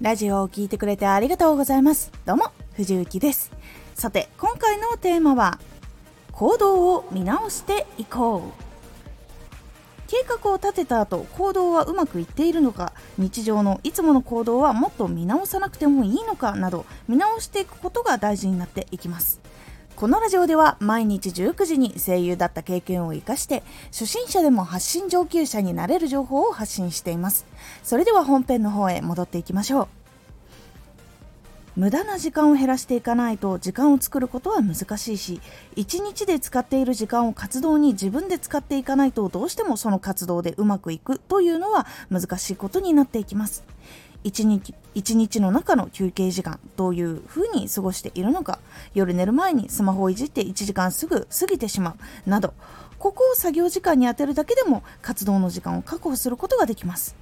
ラジオを聴いてくれてありがとうございます。どうも藤幸です。さて今回のテーマは行動を見直していこう。計画を立てた後行動はうまくいっているのか日常のいつもの行動はもっと見直さなくてもいいのかなど見直していくことが大事になっていきます。このラジオでは毎日19時に声優だった経験を生かして初心者でも発信上級者になれる情報を発信しています。それでは本編の方へ戻っていきましょう。無駄な時間を減らしていかないと時間を作ることは難しいし1日で使っている時間を活動に自分で使っていかないとどうしてもその活動でうまくいくというのは難しいことになっていきます。1日 ,1 日の中の休憩時間どういうふうに過ごしているのか夜寝る前にスマホをいじって1時間すぐ過ぎてしまうなどここを作業時間に充てるだけでも活動の時間を確保することができます。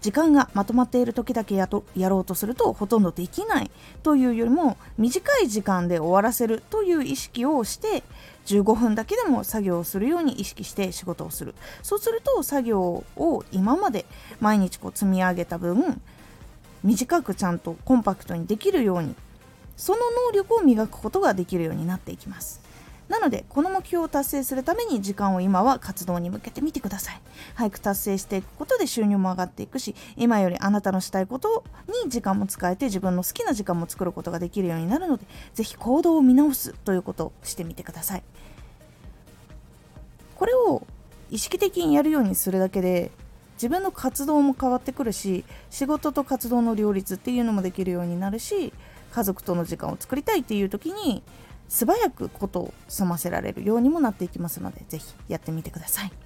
時間がまとまっている時だけやとやろうとするとほとんどできないというよりも短い時間で終わらせるという意識をして15分だけでも作業をするように意識して仕事をする。そうすると作業を今まで毎日こう積み上げた分短くちゃんとコンパクトにできるようにその能力を磨くことができるようになっていきます。なのでこの目標を達成するために時間を今は活動に向けてみてください。早く達成していくことで収入も上がっていくし今よりあなたのしたいことに時間も使えて自分の好きな時間も作ることができるようになるのでぜひ行動を見直すということをしてみてください。これを意識的にやるようにするだけで自分の活動も変わってくるし仕事と活動の両立っていうのもできるようになるし家族との時間を作りたいっていう時に素早くことを済ませられるようにもなっていきますので是非やってみてください。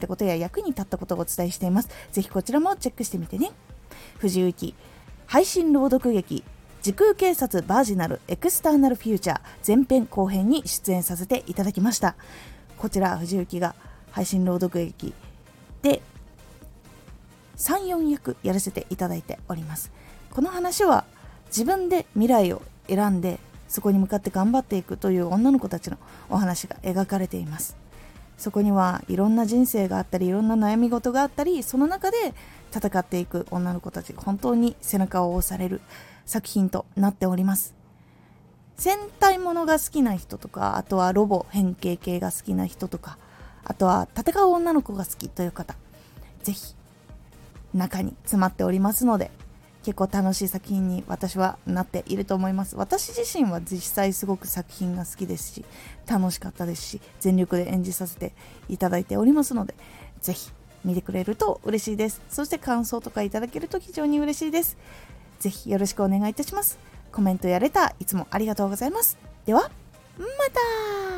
たことや役に立ったことをお伝えしています。ぜひこちらもチェックしてみてね。藤幸配信朗読劇時空警察バージナルエクスターナルフューチャー前編後編に出演させていただきましたこちら藤幸が配信朗読劇で34役やらせていただいておりますこの話は自分で未来を選んでそこに向かって頑張っていくという女の子たちのお話が描かれていますそこにはいろんな人生があったりいろんな悩み事があったりその中で戦っていく女の子たち本当に背中を押される作品となっております。戦隊ものが好きな人とかあとはロボ変形系が好きな人とかあとは戦う女の子が好きという方ぜひ中に詰まっておりますので結構楽しい作品に私はなっていると思います。私自身は実際すごく作品が好きですし楽しかったですし全力で演じさせていただいておりますのでぜひ見てくれると嬉しいです。そして感想とかいただけると非常に嬉しいです。ぜひよろしくお願いいたします。コメントやレターいつもありがとうございます。ではまた!